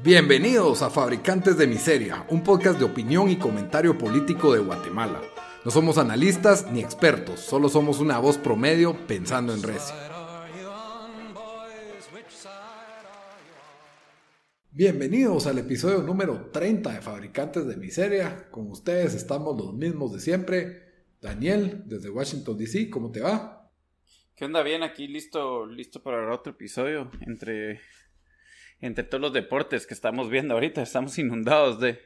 Bienvenidos a Fabricantes de Miseria, un podcast de opinión y comentario político de Guatemala. No somos analistas ni expertos, solo somos una voz promedio pensando en recio. Bienvenidos al episodio número 30 de Fabricantes de Miseria. Con ustedes estamos los mismos de siempre. Daniel, desde Washington DC, ¿cómo te va? ¿Qué onda? Bien, aquí listo, listo para otro episodio entre, entre todos los deportes que estamos viendo ahorita. Estamos inundados de...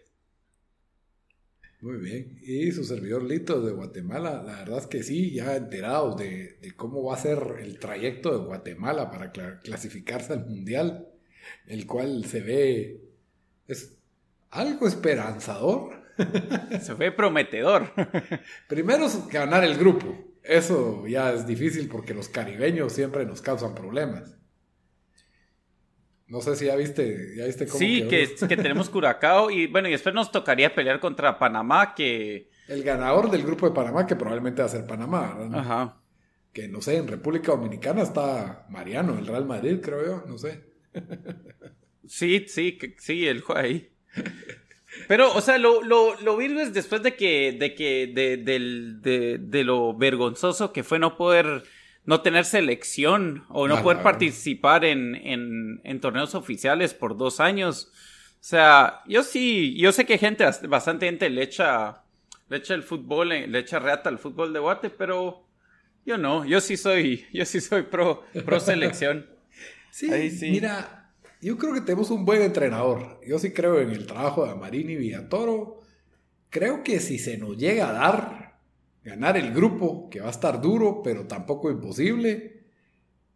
Muy bien. Y su servidor Lito de Guatemala, la verdad es que sí, ya enterados de, de cómo va a ser el trayecto de Guatemala para clasificarse al Mundial el cual se ve es algo esperanzador. Se ve prometedor. Primero ganar el grupo. Eso ya es difícil porque los caribeños siempre nos causan problemas. No sé si ya viste, ya viste cómo Sí, que, que, tenemos Curacao y bueno, y después nos tocaría pelear contra Panamá, que... El ganador del grupo de Panamá, que probablemente va a ser Panamá, Ajá. Que no sé, en República Dominicana está Mariano, el Real Madrid, creo yo, no sé. Sí, sí, sí, el ahí. Pero, o sea, lo, lo, lo virgo es después de que, de que, de, de, lo vergonzoso que fue no poder, no tener selección o no poder participar en, en, en, torneos oficiales por dos años. O sea, yo sí, yo sé que gente, bastante gente le echa, le echa el fútbol, le echa reata al fútbol de Guate, pero yo no, yo sí soy, yo sí soy pro, pro selección. Sí, mira, yo creo que tenemos un buen entrenador. Yo sí creo en el trabajo de Amarini y Villatoro. Creo que si se nos llega a dar ganar el grupo, que va a estar duro, pero tampoco imposible,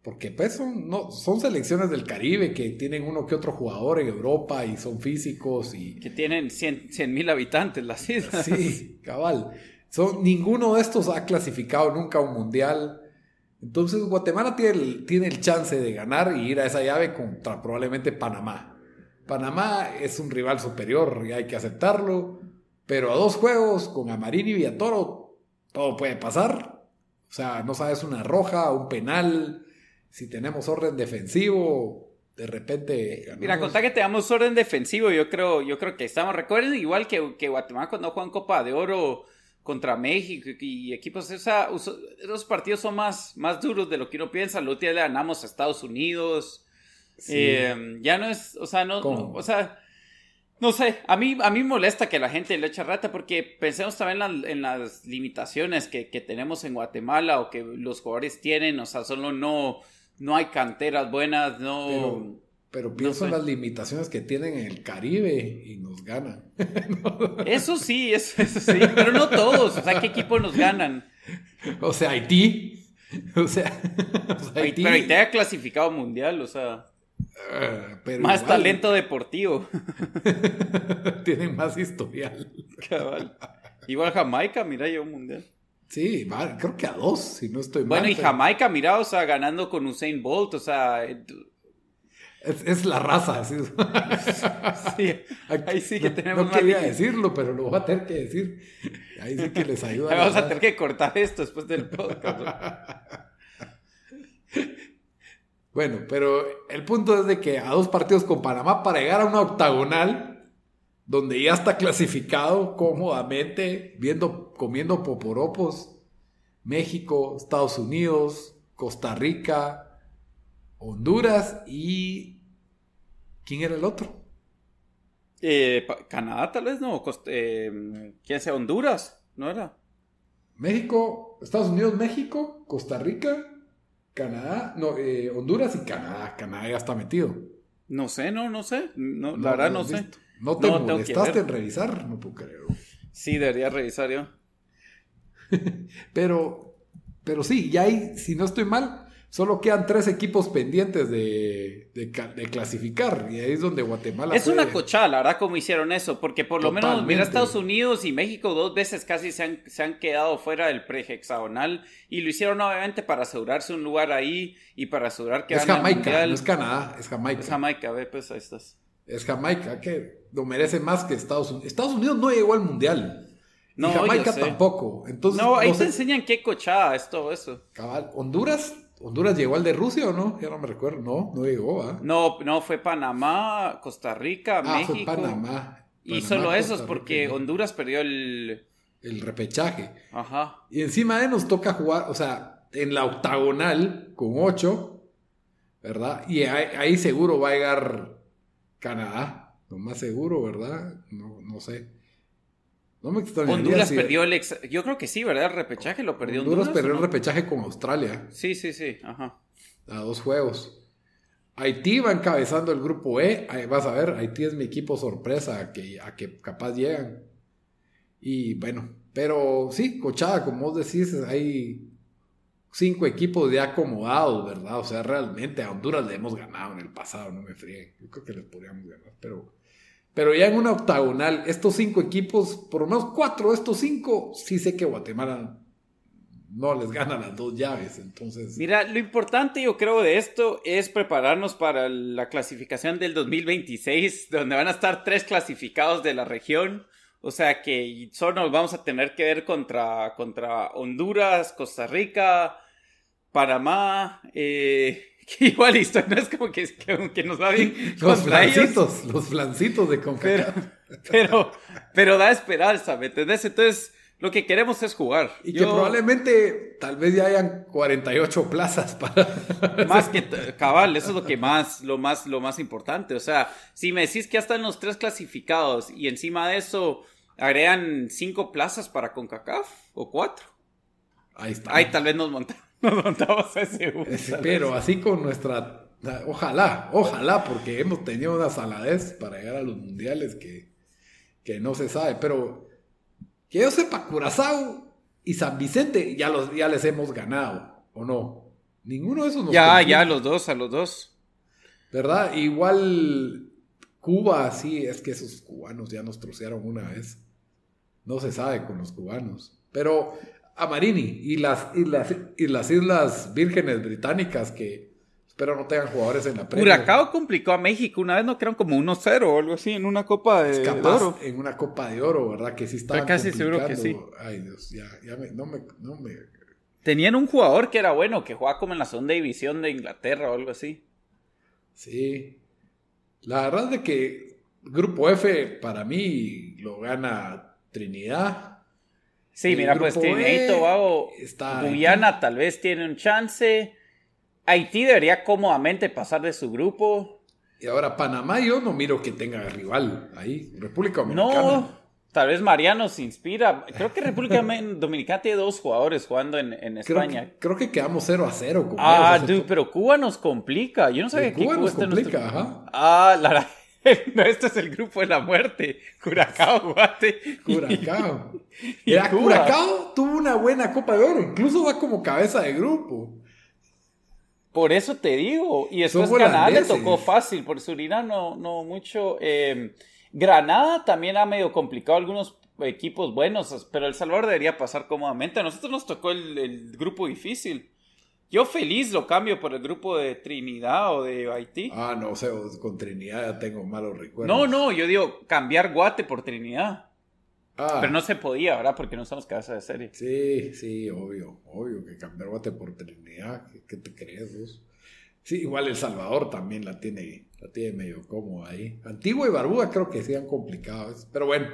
porque pues son, no, son selecciones del Caribe que tienen uno que otro jugador en Europa y son físicos y... Que tienen 100 mil habitantes las islas. Sí, cabal. Son, ninguno de estos ha clasificado nunca a un mundial. Entonces Guatemala tiene el, tiene el chance de ganar y ir a esa llave contra probablemente Panamá. Panamá es un rival superior y hay que aceptarlo, pero a dos juegos con Amarini y Villatoro todo puede pasar. O sea, no sabes una roja, un penal, si tenemos orden defensivo, de repente. Mira, contar que tengamos orden defensivo, yo creo, yo creo que estamos. Recuerden igual que, que Guatemala cuando juegan Copa de Oro contra México y equipos, o sea, esos partidos son más, más duros de lo que uno piensa. Otro día le ganamos a Estados Unidos. Eh, ya no es, o sea, no, o sea, no sé, a mí, a mí molesta que la gente le eche rata porque pensemos también en, las limitaciones que, tenemos en Guatemala o que los jugadores tienen, o sea, solo no, no hay canteras buenas, no... Pero pienso en las limitaciones que tienen en el Caribe y nos ganan. eso sí, eso, sí, pero no todos. O sea, ¿qué equipo nos ganan? O sea, Haití. O sea, Haití. Pero Haití ha clasificado mundial, o sea. Ah, más talento deportivo. Tienen más historial. Cabal. Igual Jamaica, mira, yo un mundial. Sí, creo que a dos, si no estoy mal. Bueno, y Jamaica, mira, o sea, ganando con Usain Bolt, o sea, es, la raza. ¿sí? ahí sí que tenemos. No quería decirlo, pero lo voy a tener que decir. Ahí sí que les ayuda. Vamos a tener que cortar esto después del podcast. Bueno, pero el punto es de que a dos partidos con Panamá para llegar a una octagonal, donde ya está clasificado cómodamente, viendo, comiendo poporopos, México, Estados Unidos, Costa Rica, Honduras y ¿Quién era el otro? Eh, Canadá tal vez, ¿no? Eh, ¿Quién sea? Honduras, ¿no era? México, Estados Unidos, México, Costa Rica, Canadá, no, eh, Honduras y Canadá. Canadá ya está metido. No sé, no, no sé. No, la verdad no sé. ¿No te molestaste en revisar? No puedo creer. Sí, debería revisar yo. pero, pero sí, ya hay, si no estoy mal, Solo quedan tres equipos pendientes de, clasificar. Y ahí es donde Guatemala. Es una cochada, la verdad, como hicieron eso. Porque por lo menos, mira, Estados Unidos y México dos veces casi se han, se han quedado fuera del prehexagonal. Y lo hicieron, obviamente, para asegurarse un lugar ahí y para asegurar que. Es Jamaica, no es Canadá, es Jamaica. Es Jamaica, ve, pues ahí estás. Es Jamaica, que lo merece más que Estados Unidos. Estados Unidos no llegó al mundial. No, Jamaica tampoco. Entonces, no, ahí te enseñan qué cochada es todo eso. Cabal, Honduras Honduras llegó al de Rusia o no? Ya no me recuerdo. No, no llegó, ¿ah? No, no, fue Panamá, Costa Rica, Ah, México. fue Panamá. Y solo esos, porque Honduras perdió el. El repechaje. Ajá. Y encima de nos toca jugar, o sea, en la octagonal con ocho, ¿verdad? Y ahí, ahí seguro va a llegar Canadá, lo más seguro, ¿verdad? No, no sé. No me extrañaría Honduras si- perdió el. ex- Yo creo que sí, ¿verdad? El repechaje lo perdió Honduras Honduras. perdió ¿o el repechaje con Australia Sí, sí, sí. Ajá. a dos juegos. Haití va encabezando el grupo E. Vas a ver, Haití es mi equipo sorpresa a que, a que capaz llegan. Y bueno, pero sí, cochada, como vos decís, hay cinco equipos ya acomodados, ¿verdad? O sea, realmente a Honduras le hemos ganado en el pasado, no me frieguen. Yo creo que les podríamos ganar, pero, pero ya en una octagonal, estos cinco equipos, por lo menos cuatro de estos cinco, sí sé que Guatemala no les gana las dos llaves, entonces... Mira, lo importante yo creo de esto es prepararnos para la clasificación del 2026, donde van a estar tres clasificados de la región. O sea que solo nos vamos a tener que ver contra, contra Honduras, Costa Rica, Panamá. Eh, que igual esto no es como que, que, que nos va bien Los ellos. flancitos, los flancitos de CONCACAF. pero, pero da esperanza, ¿me entendés? Entonces, lo que queremos es jugar. Y que Yo- probablemente tal vez ya hayan 48 plazas para... Más que cabal, eso es lo que más, lo más, lo más importante. O sea, si me decís que ya están los tres clasificados y encima de eso agregan cinco plazas para CONCACAF o cuatro. Ahí está. Ay, tal vez nos, monta- nos montamos a ese tal pero así con nuestra... Ojalá, ojalá, porque hemos tenido una saladez para llegar a los mundiales que, que no se sabe. Pero que yo sepa, Curazao y San Vicente ya, los, ya les hemos ganado, ¿o no? Ninguno de esos nos Ya, complica. ya, los dos, a los dos. ¿Verdad? Igual Cuba, sí, es que esos cubanos ya nos trocearon una vez. No se sabe con los cubanos. Pero a Marini y las, y las, y las Islas Vírgenes Británicas que espero no tengan jugadores en la Premier. Curacao complicó a México. Una vez no quedaron como 1-0 o algo así en una copa de, Es de capaz oro. en una Copa de Oro, ¿verdad? Que sí está casi seguro que sí. Ay, Dios, ya, ya me, no me, no me... Tenían un jugador que era bueno, que jugaba como en la segunda división de Inglaterra o algo así. Sí. La verdad es de que Grupo F para mí lo gana Trinidad. Sí, El mira, pues Trinidad E Tobago, está Guyana tal vez tiene un chance. Haití debería cómodamente pasar de su grupo. Y ahora Panamá yo no miro que tenga rival ahí. República Dominicana. No, tal vez Mariano se inspira. Creo que República Dominicana tiene dos jugadores jugando en, en creo, España. que, creo que quedamos 0 a 0 con Ah, dude, pero Cuba nos complica. Yo no sabía que Cuba Cuba nos complica, nuestro- ajá. Ah, la No, este es el grupo de la muerte. Curacao, Guate. Curacao. y. Curacao tuvo una buena Copa de Oro. Incluso va como cabeza de grupo. Por eso te digo. Y después Canadá le tocó fácil. Por Surinam no, no mucho. Eh, Granada también ha medio complicado algunos equipos buenos. Pero El Salvador debería pasar cómodamente. A nosotros nos tocó el, el grupo difícil. Yo feliz lo cambio por el grupo de Trinidad o de Haití. Ah, no sé, con Trinidad ya tengo malos recuerdos. no, no, yo digo cambiar Guate por Trinidad. Ah, Pero no se podía, ¿verdad? Porque no somos cabeza de serie. Sí, sí, obvio, obvio que cambiar Guate por Trinidad, ¿qué, qué te crees vos? Sí, igual El Salvador también la tiene, la tiene medio cómoda ahí. Antigua y Barbuda creo que sí han complicado, eso. pero bueno,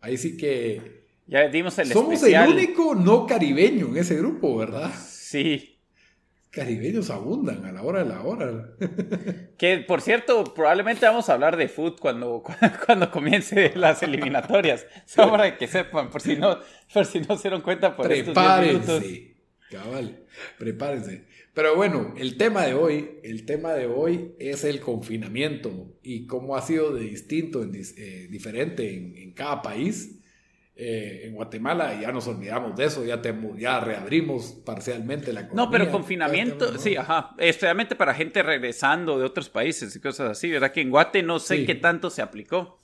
ahí sí que Ya dimos el somos especial. el único no caribeño en ese grupo, ¿verdad? Sí. Caribeños abundan a la hora de la hora. Que por cierto, probablemente vamos a hablar de foot cuando, cuando comience las eliminatorias. Solo para que sepan, por si no, por si no se dieron cuenta por estos 10 minutos. Prepárense, cabal, prepárense. Pero bueno, el tema de hoy, el tema de hoy es el confinamiento y cómo ha sido de distinto, en eh, diferente en, en cada país. Eh, en Guatemala ya nos olvidamos de eso, ya, ya reabrimos parcialmente la economía. No, pero confinamiento, sí, ajá. Especialmente para gente regresando de otros países y cosas así, ¿verdad? Que en Guate no sé Sí. qué tanto se aplicó.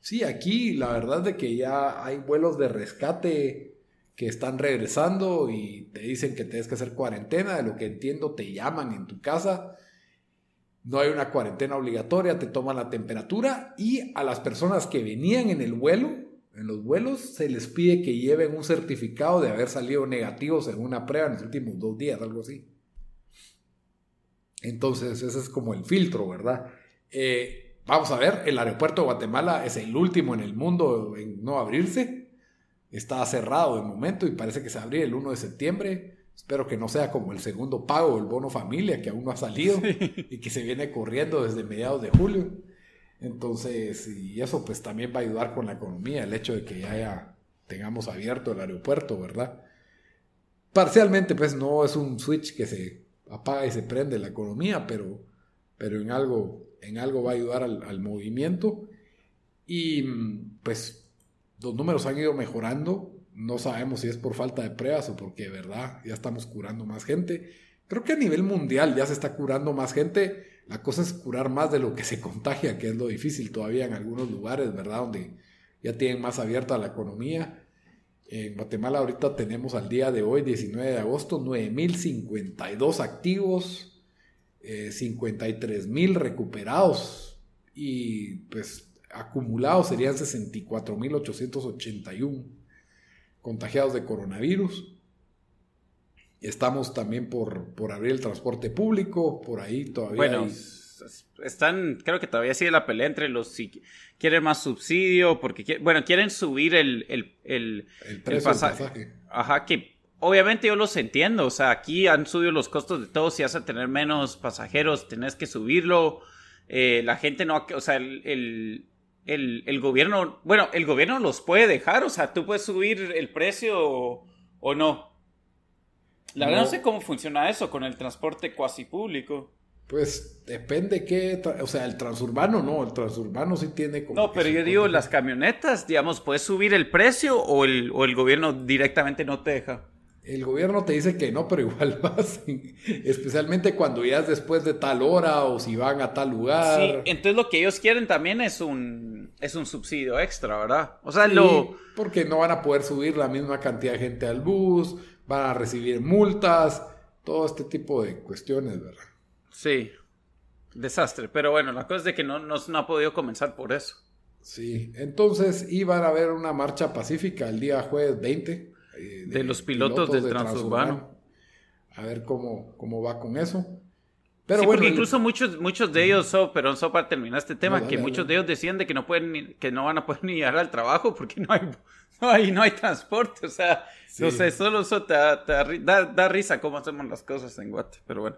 Sí, aquí la verdad de que ya hay vuelos de rescate que están regresando y te dicen que tienes que hacer cuarentena, de lo que entiendo te llaman en tu casa. No hay una cuarentena obligatoria, te toman la temperatura y a las personas que venían en el vuelo, en los vuelos, se les pide que lleven un certificado de haber salido negativos en una prueba en los últimos dos días, algo así. Entonces, ese es como el filtro, ¿verdad? Eh, vamos a ver, el aeropuerto de Guatemala es el último en el mundo en no abrirse. Está cerrado de momento y parece que se abrirá el 1 de septiembre. Espero que no sea como el segundo pago del bono familia que aún no ha salido y que se viene corriendo desde mediados de julio. Entonces, y eso pues también va a ayudar con la economía, el hecho de que ya, tengamos abierto el aeropuerto, ¿verdad? Parcialmente pues no es un switch que se apaga y se prende la economía, pero, pero en, algo, en algo va a ayudar al, movimiento. Y pues los números han ido mejorando, no sabemos si es por falta de pruebas o porque verdad ya estamos curando más gente. Creo que a nivel mundial ya se está curando más gente. La cosa es curar más de lo que se contagia, que es lo difícil todavía en algunos lugares, ¿verdad? Donde ya tienen más abierta la economía. En Guatemala ahorita tenemos al día de hoy, 19 de agosto, 9.052 activos, eh, 53.000 recuperados y pues acumulados serían 64.881 contagiados de coronavirus. Estamos también por, por abrir el transporte público, por ahí todavía. Bueno, están, creo que todavía sigue la pelea entre los si quieren más subsidio, porque bueno, quieren subir el, el, el, precio pasaje. Ajá, que obviamente yo los entiendo, o sea, aquí han subido los costos de todo, si vas a tener menos pasajeros, tenés que subirlo. Eh, la gente no, o sea, el, el, el, gobierno, bueno, el gobierno los puede dejar, o sea, tú puedes subir el precio o, no. La verdad no sé cómo funciona eso con el transporte cuasi público. Pues depende qué, o sea, el transurbano no, el transurbano sí tiene como... No, pero yo digo, las camionetas, digamos, ¿puedes subir el precio o el, o el gobierno directamente no te deja? El gobierno te dice que no, pero igual lo hacen. Especialmente cuando ya es después de tal hora o si van a tal lugar. Sí, entonces lo que ellos quieren también es un, es un subsidio extra, ¿verdad? O sea, lo... Porque no van a poder subir la misma cantidad de gente al bus, van a recibir multas, todo este tipo de cuestiones, ¿verdad? Sí, desastre. Pero bueno, la cosa es de que no, no, ha podido comenzar por eso. Sí, entonces iban a haber una marcha pacífica el día jueves 20 eh, de, los pilotos, del transurbano. A ver cómo, cómo va con eso. Pero sí, bueno, porque incluso muchos, muchos de ellos, so, pero so para terminar este tema, que muchos de ellos decían de que no pueden que no van a poder ni llegar al trabajo porque no hay, no hay, no hay transporte. O sea, no sé, solo eso te, da, risa cómo hacemos las cosas en Guate, pero bueno.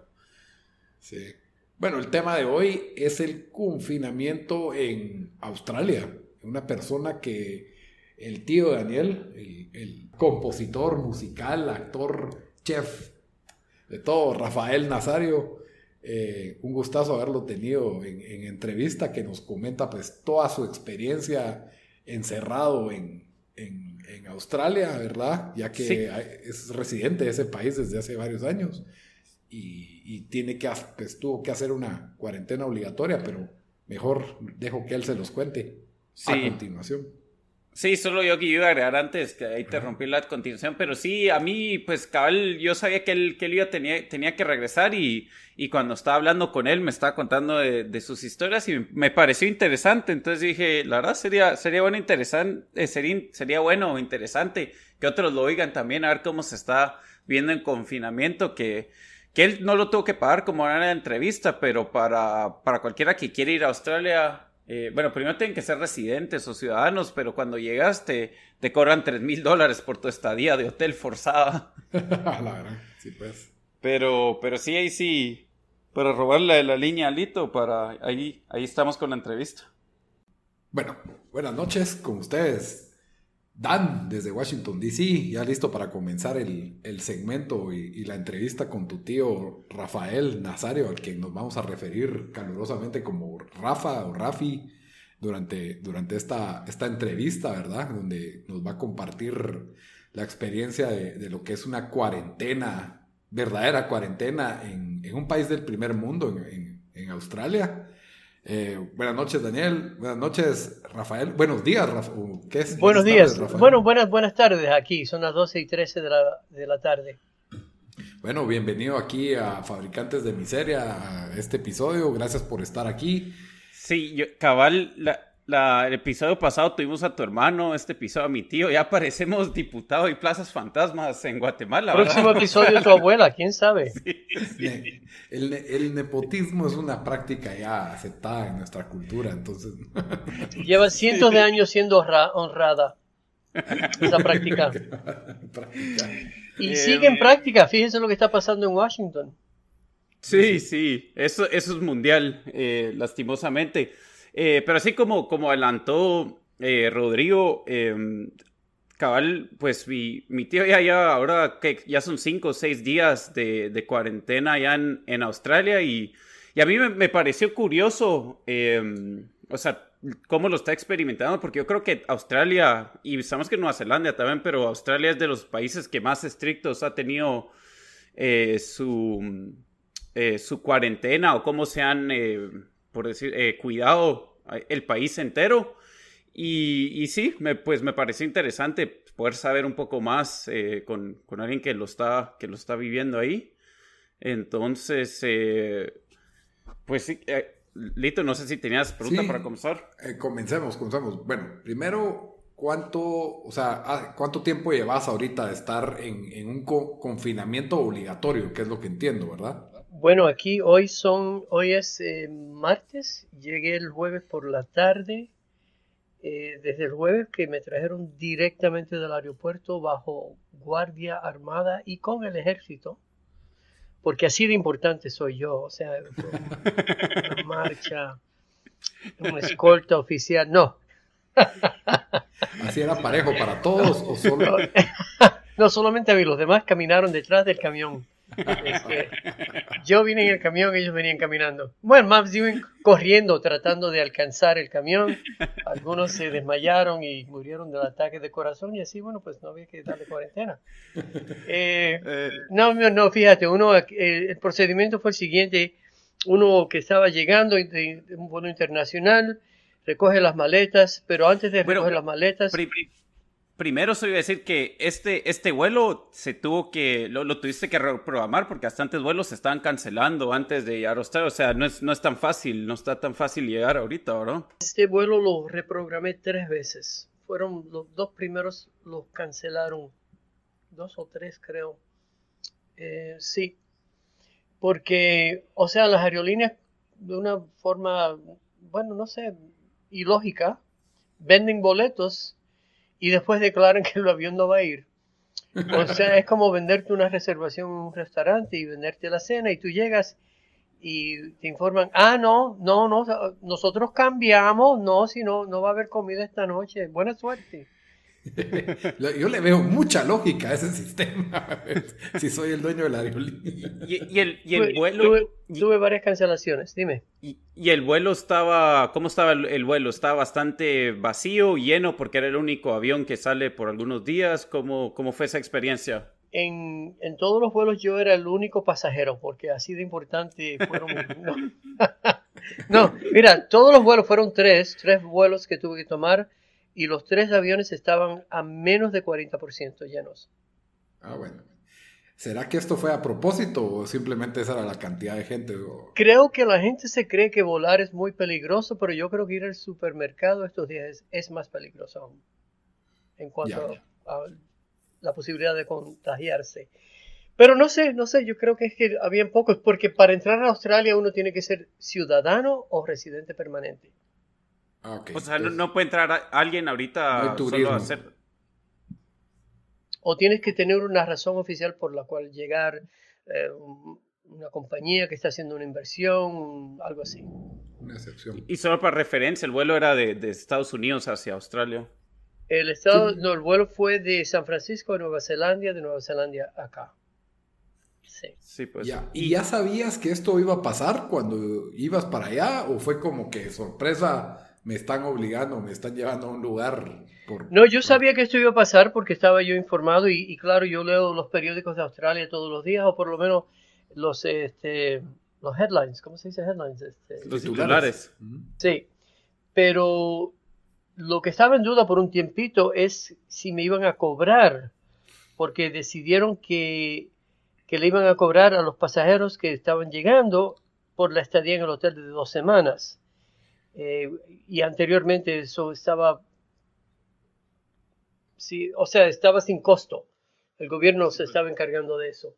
Sí. Bueno, el tema de hoy es el confinamiento en Australia. Una persona que el tío Daniel, el, compositor musical, actor, chef, de todo, Rafael Nazario, eh, un gustazo haberlo tenido en, entrevista, que nos comenta pues toda su experiencia encerrado en, Australia, ¿verdad? Ya que es residente de ese país desde hace varios años y, tiene que, pues, tuvo que hacer una cuarentena obligatoria, pero mejor dejo que él se los cuente a continuación. Sí, solo yo que iba a agregar antes, que ahí te rompí la continuación, pero sí, a mí, pues cabal, yo sabía que él, que él iba, tenía, tenía que regresar y, y cuando estaba hablando con él me estaba contando de, sus historias y me pareció interesante, entonces dije, la verdad sería, sería bueno, interesante, eh, sería, sería bueno o interesante que otros lo oigan también, a ver cómo se está viendo en confinamiento, que, que él no lo tuvo que pagar como en la entrevista, pero para, para cualquiera que quiera ir a Australia eh, bueno, primero tienen que ser residentes o ciudadanos, pero cuando llegas te, cobran 3 mil dólares por tu estadía de hotel forzada. la verdad, sí pues. Pero, pero sí, ahí sí, para robarle la línea a Lito, para ahí, ahí estamos con la entrevista. Bueno, buenas noches con ustedes. Dan, desde Washington, D.C., ya listo para comenzar el, segmento y, la entrevista con tu tío Rafael Nazario, al que nos vamos a referir calurosamente como Rafa o Rafi durante, durante esta, esta entrevista, ¿verdad? Donde nos va a compartir la experiencia de, lo que es una cuarentena, verdadera cuarentena en, un país del primer mundo, en, en Australia. Eh, buenas noches, Daniel. Buenas noches, Rafael. Buenos días, Rafael. ¿Qué es? Buenos días. bueno, buenas, buenas tardes aquí. Son las 12 y 13 de la, de la tarde. Bueno, bienvenido aquí a Fabricantes de Miseria, a este episodio. Gracias por estar aquí. Sí, cabal, el episodio pasado tuvimos a tu hermano, este episodio a mi tío. Ya parecemos diputado y plazas fantasmas en Guatemala. Próximo episodio tu abuela, quién sabe. El, nepotismo es una práctica ya aceptada en nuestra cultura, entonces. Lleva cientos de años siendo honrada esa práctica. Y sigue en práctica, fíjense lo que está pasando en Washington. Sí, sí, eso, eso es mundial, eh, lastimosamente. Eh, pero así como, como adelantó eh, Rodrigo, em, cabal, pues mi, tío ya, ya, ahora que ya son cinco o seis días de, cuarentena allá en, Australia y, a mí me, me pareció curioso, em, o sea, cómo lo está experimentando, porque yo creo que Australia, y sabemos que Nueva Zelanda también, pero Australia es de los países que más estrictos ha tenido su eh, su cuarentena o cómo se han, por decir, eh, cuidado el país entero. Y, sí, me, pues me pareció interesante poder saber un poco más con, alguien que lo está, que lo está viviendo ahí. Entonces, pues sí, Lito, no sé si tenías pregunta para comenzar. comencemos, comencemos. Bueno, primero, ¿cuánto, o sea, ah, cuánto tiempo llevas ahorita de estar en, un confinamiento obligatorio, que es lo que entiendo, verdad? Bueno, aquí hoy son, hoy es eh, martes, llegué el jueves por la tarde, eh, desde el jueves que me trajeron directamente del aeropuerto bajo guardia armada y con el ejército, porque así de importante soy yo, o sea, una marcha, una escolta oficial, no. ¿Así era parejo para todos o solo? No, solamente a mí, los demás caminaron detrás del camión. Este, yo vine en el camión, ellos venían caminando. Bueno, más bien corriendo, tratando de alcanzar el camión. Algunos se desmayaron y murieron del ataque de corazón y así, bueno, pues no había que darle cuarentena. Eh, eh. no, no, fíjate, uno, eh, el procedimiento fue el siguiente. Uno que estaba llegando de, un vuelo internacional, recoge las maletas, pero antes de recoger las maletas... Primero se iba a decir que este, este vuelo se tuvo que, lo, tuviste que reprogramar porque bastantes vuelos se estaban cancelando antes de llegar a Australia. O sea, no es, no es tan fácil, no está tan fácil llegar ahorita, ¿verdad? Este vuelo lo reprogramé tres veces. Fueron los dos primeros, los cancelaron. Dos o tres, creo. Eh, sí. Porque, o sea, las aerolíneas, de una forma, bueno, no sé, ilógica, venden boletos y después declaran que el avión no va a ir. O sea, es como venderte una reservación en un restaurante y venderte la cena y tú llegas y te informan, ah, no, no, no, nosotros cambiamos, no, si no, no va a haber comida esta noche, buena suerte. Yo le veo mucha lógica a ese sistema, si soy el dueño de la aerolínea. Y, el, y el vuelo... Tuve, varias cancelaciones, dime. Y, y, el vuelo estaba, ¿cómo estaba el, vuelo? ¿Estaba bastante vacío, lleno, porque era el único avión que sale por algunos días? ¿Cómo, cómo fue esa experiencia? En, en, todos los vuelos yo era el único pasajero, porque así de importante fueron... no. no, mira, todos los vuelos fueron tres, tres vuelos que tuve que tomar y los tres aviones estaban a menos de 40% llenos. Ah, bueno. ¿Será que esto fue a propósito o simplemente esa era la cantidad de gente? Creo que la gente se cree que volar es muy peligroso, pero yo creo que ir al supermercado estos días es, más peligroso aún en cuanto a la posibilidad de contagiarse. Pero no sé, no sé, yo creo que es que habían pocos, porque para entrar a Australia uno tiene que ser ciudadano o residente permanente. Ah, o sea, no, puede entrar alguien ahorita solo a hacer. O tienes que tener una razón oficial por la cual llegar, eh, una compañía que está haciendo una inversión, algo así. Una excepción. Y solo para referencia, el vuelo era de, Estados Unidos hacia Australia. El, estado, no, el vuelo fue de San Francisco a Nueva Zelanda, de Nueva Zelanda acá. Sí. sí pues. ¿Y ya sabías que esto iba a pasar cuando ibas para allá? ¿O fue como que sorpresa? Me están obligando, me están llevando a un lugar. Por, no, yo sabía que esto iba a pasar porque estaba yo informado y, claro, yo leo los periódicos de Australia todos los días o por lo menos los, este, los headlines, ¿cómo se dice headlines? Este, los titulares. Sí, pero lo que estaba en duda por un tiempito es si me iban a cobrar, porque decidieron que, que le iban a cobrar a los pasajeros que estaban llegando por la estadía en el hotel de dos semanas. Eh, y anteriormente eso estaba, sí, o sea, estaba sin costo. El gobierno se estaba encargando de eso.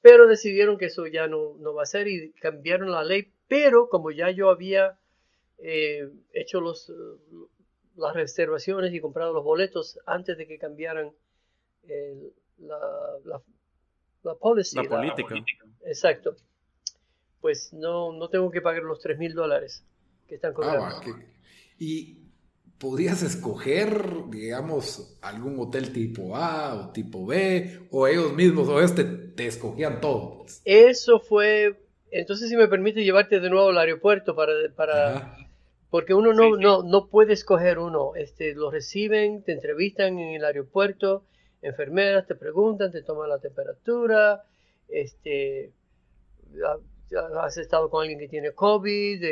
Pero decidieron que eso ya no, no va a ser y cambiaron la ley. Pero como ya yo había eh, hecho los, las reservaciones y comprado los boletos antes de que cambiaran la, la, la, policy, la política. exacto. Pues no, no tengo que pagar los 3 mil dólares que están cobrando. Ah, y podrías escoger, digamos, algún hotel tipo A o tipo B, o ellos mismos, o ellos te, escogían todo. Eso fue, entonces si me permite llevarte de nuevo al aeropuerto para, para porque uno no, no, no puede escoger uno, este, lo reciben, te entrevistan en el aeropuerto, enfermeras te preguntan, te toman la temperatura, este, has estado con alguien que tiene COVID,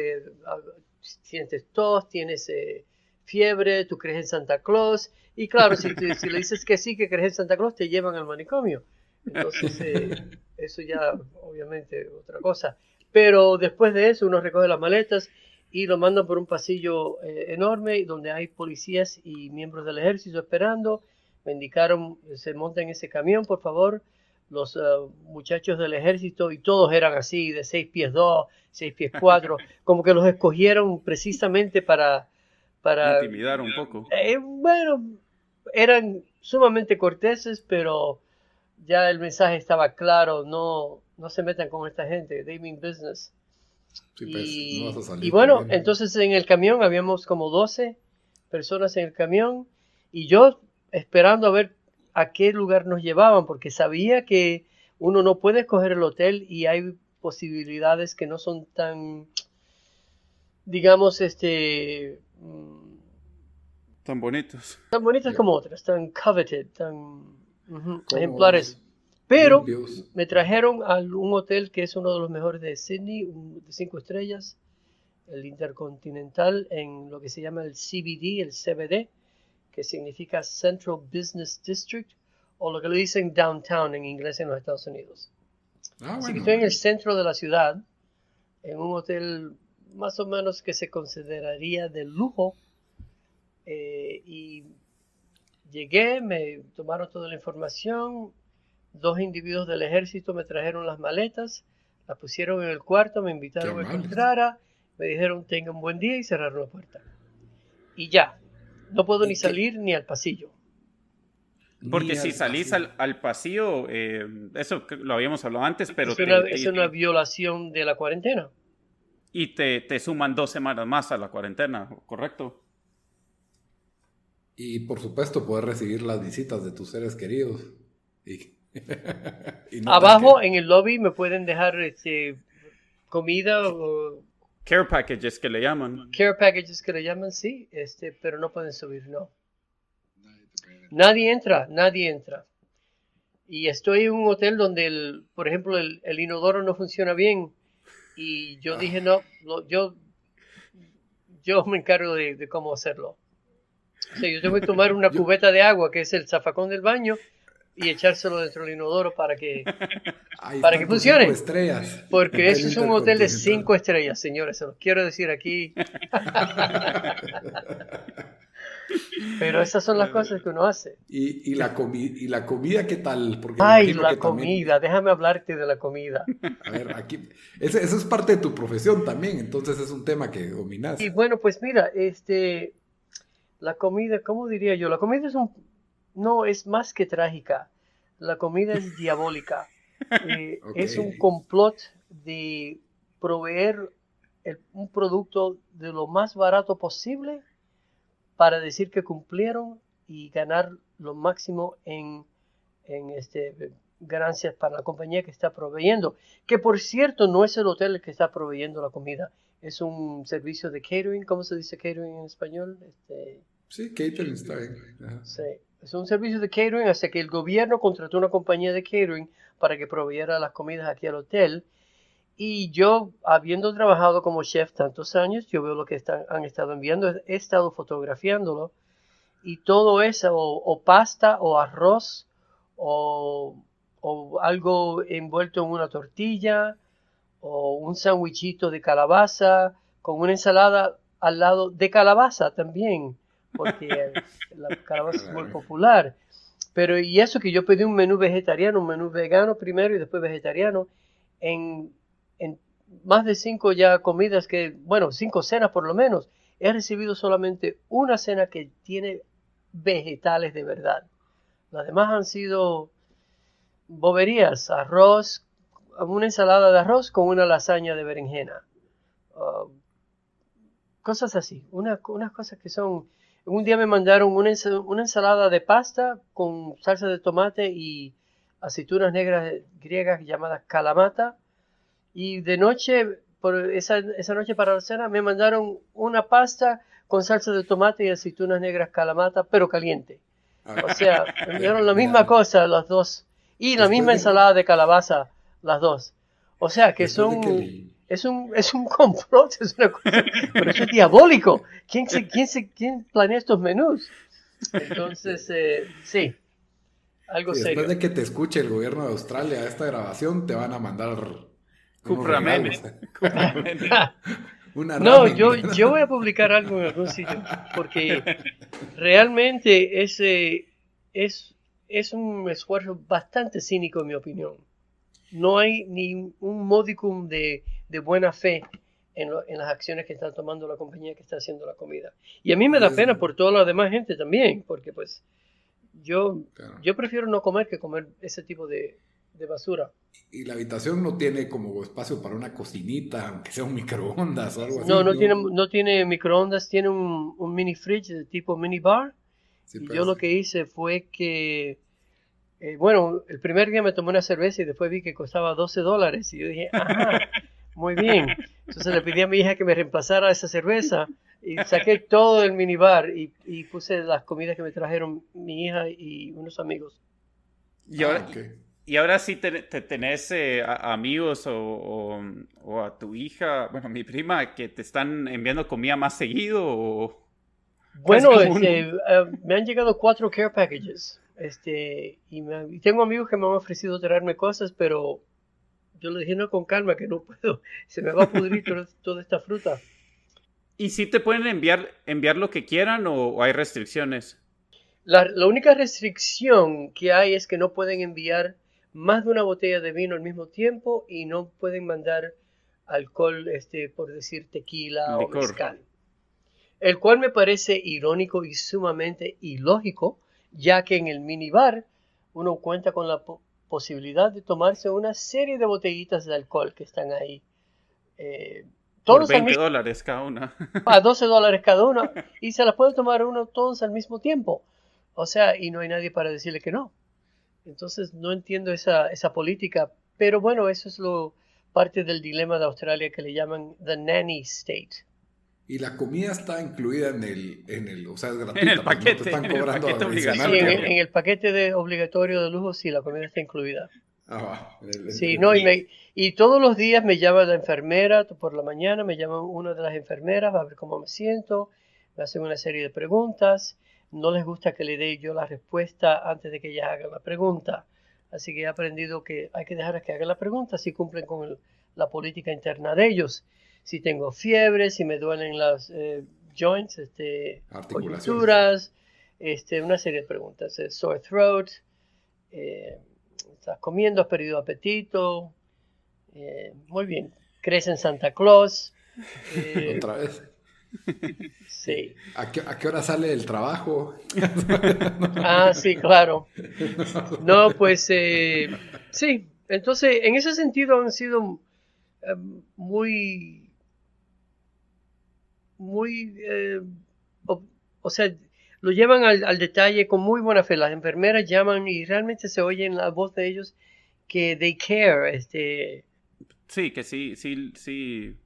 sientes tos, tienes eh, fiebre, tú crees en Santa Claus, y claro, si, si, le dices que sí, que crees en Santa Claus, te llevan al manicomio. Entonces, eh, eso ya, obviamente, otra cosa. Pero después de eso, uno recoge las maletas y lo mandan por un pasillo eh, enorme donde hay policías y miembros del ejército esperando. Me indicaron, se monta en ese camión, por favor. Los muchachos del ejército, y todos eran así, de 6 pies 2, 6 pies 4, como que los escogieron precisamente para para intimidar un poco. Eh, bueno, eran sumamente corteses, pero ya el mensaje estaba claro, no, no se metan con esta gente, they mean business. Pues, y, bueno, entonces en el camión habíamos como 12 personas en el camión y yo esperando a ver a qué lugar nos llevaban, porque sabía que uno no puede escoger el hotel y hay posibilidades que no son tan, digamos, este, Mm. Tan bonitos. Tan bonitas como otras, tan coveted, tan ejemplares. Pero me trajeron a un hotel que es uno de los mejores de Sydney, de cinco estrellas, el Intercontinental, en lo que se llama el CBD, el CBD, que significa Central Business District, o lo que le dicen downtown en inglés en los Estados Unidos. Ah, Así que estoy en el centro de la ciudad, en un hotel más o menos que se consideraría de lujo. Eh, y llegué, me tomaron toda la información, dos individuos del ejército me trajeron las maletas, las pusieron en el cuarto, me invitaron a que entrara, me dijeron tengan un buen día y cerraron la puerta. Y ya, no puedo ni salir ni al pasillo. Porque si salís al, pasillo, eh, eso lo habíamos hablado antes, pero... es una violación de la cuarentena. Y te, te suman dos semanas más a la cuarentena, ¿correcto? Y por supuesto poder recibir las visitas de tus seres queridos. Abajo en el lobby me pueden dejar este, comida o... Care packages que le llaman. Care packages que le llaman, sí, este, pero no pueden subir, no. Nadie entra, nadie entra. Y estoy en un hotel donde, el, por ejemplo, el, el inodoro no funciona bien y yo dije, no, yo, yo me encargo de, cómo hacerlo. O sea, yo tengo que tomar una cubeta de agua, que es el zafacón del baño, y echárselo dentro del inodoro para que, para que funcione. Estrellas. Porque eso es un hotel de cinco estrellas, señores, se los quiero decir aquí. Pero esas son las cosas que uno hace. ¿Y, la, y la comida qué tal? Porque Ay, la comida, déjame hablarte de la comida. A ver, aquí, eso, es parte de tu profesión también, entonces es un tema que dominas. Y bueno, pues mira, este, la comida, ¿cómo diría yo? La comida es un, no, es más que trágica. La comida es diabólica. Eh, es un complot de proveer un producto de lo más barato posible para decir que cumplieron y ganar lo máximo en, en este, ganancias para la compañía que está proveyendo. Que por cierto no es el hotel el que está proveyendo la comida, es un servicio de catering, ¿cómo se dice catering en español? Este, sí, catering está bien. Sí, es un servicio de catering, hasta que el gobierno contrató una compañía de catering para que proveyera las comidas aquí al hotel. Y yo, habiendo trabajado como chef tantos años, yo veo lo que están, han estado enviando, he estado fotografiándolo. Y todo eso, o, pasta, o arroz, o, algo envuelto en una tortilla, o un sándwichito de calabaza, con una ensalada al lado de calabaza también, porque la calabaza es muy popular. Pero y eso que yo pedí un menú vegetariano, un menú vegano primero y después vegetariano, en, en más de cinco ya comidas que, bueno, cinco cenas por lo menos, he recibido solamente una cena que tiene vegetales de verdad. Las demás han sido boberías, arroz, una ensalada de arroz con una lasaña de berenjena. Uh, cosas así, unas cosas que son... Un día me mandaron una, ensalada de pasta con salsa de tomate y aceitunas negras griegas llamadas calamata. Y de noche, por esa, esa noche para la cena, me mandaron una pasta con salsa de tomate y aceitunas negras calamata, pero caliente. O sea, me dieron la misma cosa las dos. Y la misma ensalada de calabaza, las dos. O sea, que son... Es un, es un complot, es una cosa, pero eso es diabólico. ¿Quién, se, quién, se, ¿Quién planea estos menús? Entonces, eh, sí, algo y serio. Después de que te escuche el gobierno de Australia esta grabación, te van a mandar no, yo, yo voy a publicar algo en algún sitio, porque realmente ese es, es un esfuerzo bastante cínico en mi opinión. No hay ni un modicum de, de buena fe en, en, las acciones que está tomando la compañía que está haciendo la comida. Y a mí me da pena por toda la demás gente también, porque pues yo, yo prefiero no comer que comer ese tipo de, de basura. Y la habitación no tiene como espacio para una cocinita, aunque sea un microondas o algo así. No, no, tiene, no tiene microondas, tiene un, un mini fridge de tipo mini bar. y yo lo que hice fue que, eh, bueno, el primer día me tomé una cerveza y después vi que costaba 12 dólares. Y yo dije, ajá, muy bien. Entonces le pedí a mi hija que me reemplazara esa cerveza y saqué todo del minibar y, y puse las comidas que me trajeron mi hija y unos amigos. Y ahora, ah, y ahora sí te, tenés eh, amigos o, a tu hija, bueno, mi prima, que te están enviando comida más seguido o... Bueno, este, eh, me han llegado cuatro care packages. Este, y, tengo amigos que me han ofrecido traerme cosas, pero yo le dije no con calma que no puedo. Se me va a pudrir toda, esta fruta. ¿Y si te pueden enviar, enviar lo que quieran o, hay restricciones? La, la, única restricción que hay es que no pueden enviar más de una botella de vino al mismo tiempo y no pueden mandar alcohol, este, por decir tequila o mezcal. El cual me parece irónico y sumamente ilógico, ya que en el minibar uno cuenta con la posibilidad de tomarse una serie de botellitas de alcohol que están ahí. Eh, todos por 20 dólares cada una. A 12 dólares cada una. Y se las puede tomar uno todos al mismo tiempo. O sea, y no hay nadie para decirle que no. Entonces no entiendo esa, esa política, pero bueno, eso es lo parte del dilema de Australia que le llaman the nanny state. Y la comida está incluida en el, en el o sea, es gratuita. En el paquete, en el paquete obligatorio. en, el paquete de obligatorio de lujo, sí, la comida está incluida. Ah, sí, no, y, me, y todos los días me llama la enfermera, por la mañana me llama una de las enfermeras, va a ver cómo me siento, me hacen una serie de preguntas no les gusta que le dé yo la respuesta antes de que ella haga la pregunta. Así que he aprendido que hay que dejar que hagan la pregunta si cumplen con la política interna de ellos. Si tengo fiebre, si me duelen las eh, joints, este, coyunturas, este, una serie de preguntas. Eh, sore throat, eh, estás comiendo, has perdido apetito. muy bien. ¿Crees en Santa Claus? Otra vez. Sí. ¿A qué, hora sale el trabajo? ah, sí, claro. No, pues eh, sí. Entonces, en ese sentido han sido eh, muy, muy, eh, o, sea, lo llevan al, detalle con muy buena fe. Las enfermeras llaman y realmente se oye en la voz de ellos que they care. Este... Sí, que sí, sí, sí,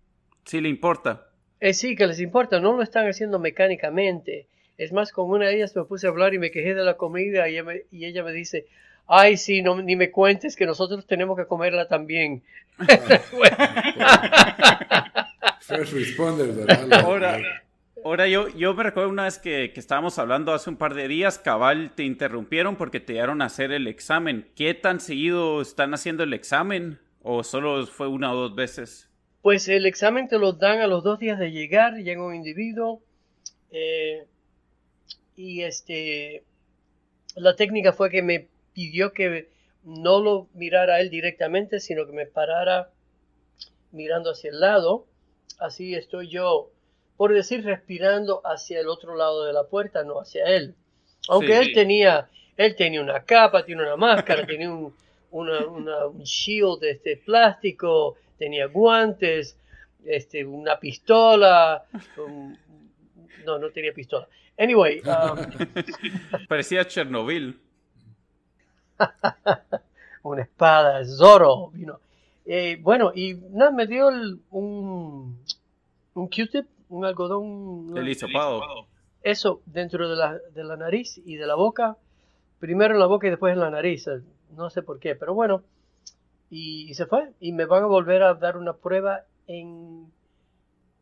sí le importa. Eh, sí, que les importa, no lo están haciendo mecánicamente. Es más, con una de ellas me puse a hablar y me quejé de la comida y ella me, dice, ay, sí, no, ni me cuentes que nosotros tenemos que comerla también. First responder, ¿verdad? Ahora, ahora yo, yo me recuerdo una vez que, que, estábamos hablando hace un par de días, cabal, te interrumpieron porque te dieron a hacer el examen. ¿Qué tan seguido están haciendo el examen? ¿O solo fue una o dos veces? Pues el examen te lo dan a los dos días de llegar, llega un individuo eh, y este, la técnica fue que me pidió que no lo mirara él directamente, sino que me parara mirando hacia el lado. Así estoy yo, por decir, respirando hacia el otro lado de la puerta, no hacia él. Aunque él tenía, él tenía una capa, tiene una máscara, tenía un, un shield de este plástico, tenía guantes, este, una pistola, no, no tenía pistola. Anyway. Um, Parecía Chernobyl. una espada, Zorro. Eh, bueno, y nada, me dio un, un Q-tip, un algodón. El hisopado. Eso dentro de la, de la nariz y de la boca. Primero en la boca y después en la nariz. No sé por qué, pero bueno. Y, y se fue. Y me van a volver a dar una prueba en,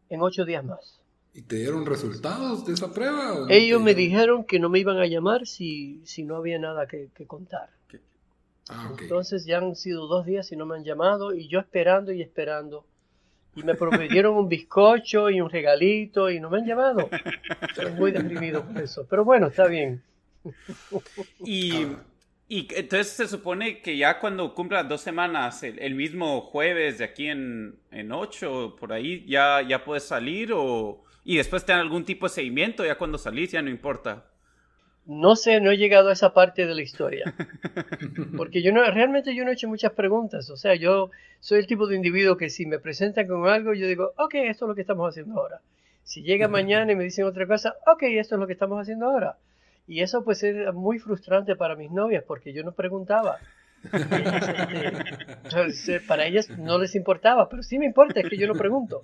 en ocho días más. ¿Y te dieron resultados de esa prueba? Ellos me dijeron que no me iban a llamar si, si no había nada que, contar. Ah, Entonces ya han sido dos días y no me han llamado y yo esperando y esperando. Y me prometieron un bizcocho y un regalito y no me han llamado. Estoy muy deprimido por eso. Pero bueno, está bien. y, y entonces se supone que ya cuando cumpla dos semanas, el, mismo jueves de aquí en, en ocho, por ahí, ya, ya puedes salir o y después te dan algún tipo de seguimiento, ya cuando salís ya no importa. No sé, no he llegado a esa parte de la historia. Porque yo no, realmente yo no he hecho muchas preguntas. O sea, yo soy el tipo de individuo que si me presentan con algo, yo digo, ok, esto es lo que estamos haciendo ahora. Si llega mañana y me dicen otra cosa, ok, esto es lo que estamos haciendo ahora. Y eso pues es muy frustrante para mis novias porque yo no preguntaba. Este, para ellas no les importaba, pero sí me importa, es que yo no pregunto.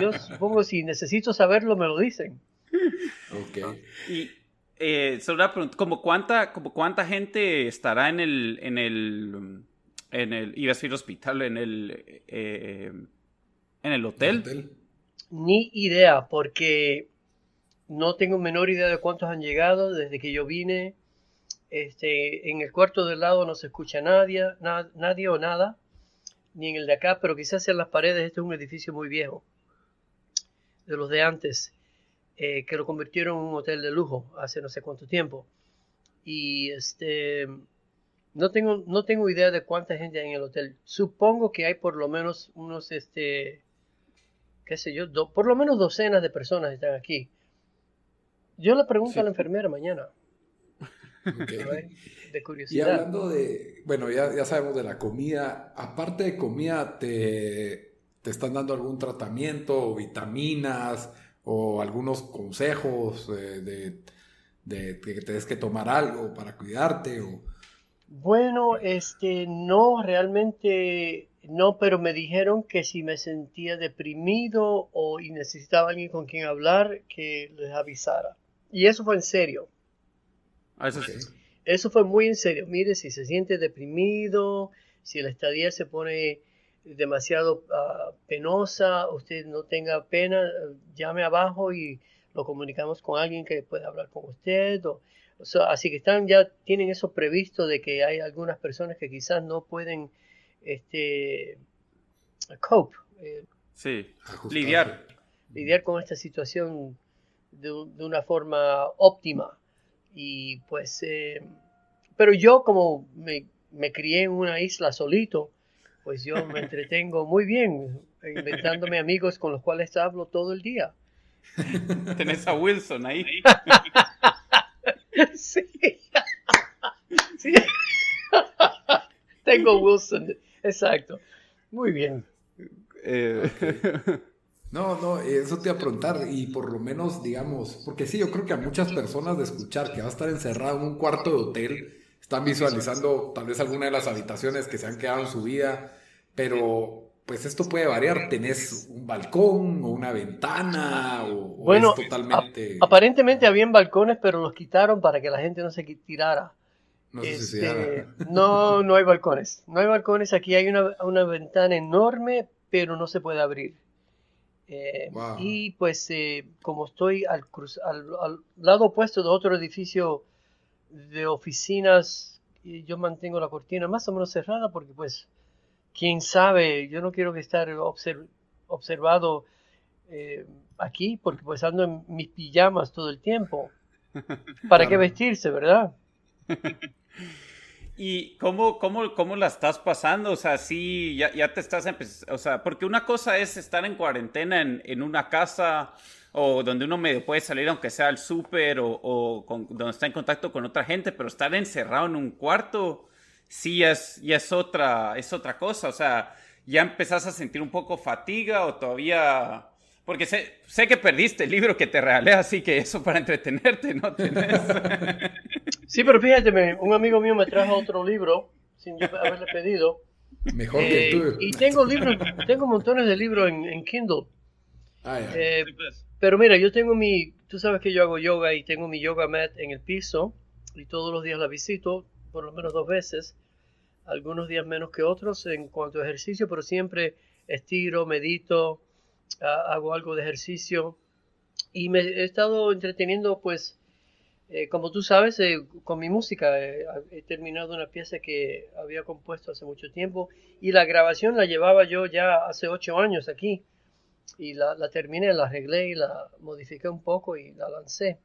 Yo supongo si necesito saberlo, me lo dicen. Ok. Y eh, solo una pregunta, ¿como cuánta, como cuánta gente estará en el, en el, en el, iba a decir hospital, en el, eh, en el hotel? Ni idea, porque no tengo menor idea de cuántos han llegado desde que yo vine. Este, en el cuarto del lado no se escucha nadie, nadie o nada, ni en el de acá, pero quizás en las paredes, este es un edificio muy viejo de los de antes, eh, que lo convirtieron en un hotel de lujo hace no sé cuánto tiempo. Y este, no tengo, no tengo idea de cuánta gente hay en el hotel. Supongo que hay por lo menos unos, este, qué sé yo, por lo menos docenas de personas están aquí. Yo le pregunto a la enfermera mañana. De curiosidad. Y hablando de, bueno, ya, ya sabemos de la comida, aparte de comida, te, te están dando algún tratamiento o vitaminas o algunos consejos de, que te des que tomar algo para cuidarte o... Bueno, este, no, realmente no, pero me dijeron que si me sentía deprimido o y necesitaba alguien con quien hablar, que les avisara. Y eso fue en serio. Ah, eso, eso fue muy en serio. Mire, si se siente deprimido, si la estadía se pone demasiado ah, penosa, usted no tenga pena, llame abajo y lo comunicamos con alguien que pueda hablar con usted. O, así que están ya tienen eso previsto de que hay algunas personas que quizás no pueden este cope, eh, sí, lidiar lidiar con esta situación de, una forma óptima y pues eh, pero yo como me, me crié en una isla solito pues yo me entretengo muy bien inventándome amigos con los cuales hablo todo el día. Tenés a Wilson ahí. sí. sí. Tengo Wilson, exacto. Muy bien. Eh, no, no, eso te iba a preguntar y por lo menos, digamos, porque sí, yo creo que a muchas personas de escuchar que va a estar encerrado en un cuarto de hotel, están visualizando tal vez alguna de las habitaciones que se han quedado en su vida, pero pues esto puede variar. Tenés un balcón o una ventana o, bueno, totalmente... aparentemente habían balcones, pero los quitaron para que la gente no se tirara. No, este, no, no hay balcones. No hay balcones. Aquí hay una, ventana enorme, pero no se puede abrir. Eh, y pues eh, como estoy al, al, lado opuesto de otro edificio de oficinas yo mantengo la cortina más o menos cerrada porque pues quién sabe, yo no quiero que estar observado eh, aquí, porque pues ando en mis pijamas todo el tiempo. ¿Para qué vestirse, verdad? ¿Y cómo, cómo, cómo la estás pasando? O sea, sí, ya, ya te estás empezando, o sea, porque una cosa es estar en cuarentena en, en una casa o donde uno medio puede salir aunque sea al súper o, o donde está en contacto con otra gente, pero estar encerrado en un cuarto sí es, ya es otra, es otra cosa. O sea, ya empezás a sentir un poco fatiga o todavía... Porque sé, sé que perdiste el libro que te regalé, así que eso para entretenerte no tenés. Sí, pero fíjate, un amigo mío me trajo otro libro sin yo haberle pedido. Mejor que Eh, tú. Y tengo libros, tengo montones de libros en, en Kindle. Ah. Eh, pero mira, yo tengo mi, tú sabes que yo hago yoga y tengo mi yoga mat en el piso y todos los días la visito, por lo menos dos veces, algunos días menos que otros en cuanto a ejercicio, pero siempre estiro, medito, hago algo de ejercicio y me he estado entreteniendo pues, eh, como tú sabes, eh, con mi música. Eh, he terminado una pieza que había compuesto hace mucho tiempo y la grabación la llevaba yo ya hace ocho años aquí y la, la terminé, la arreglé y la modifiqué un poco y la lancé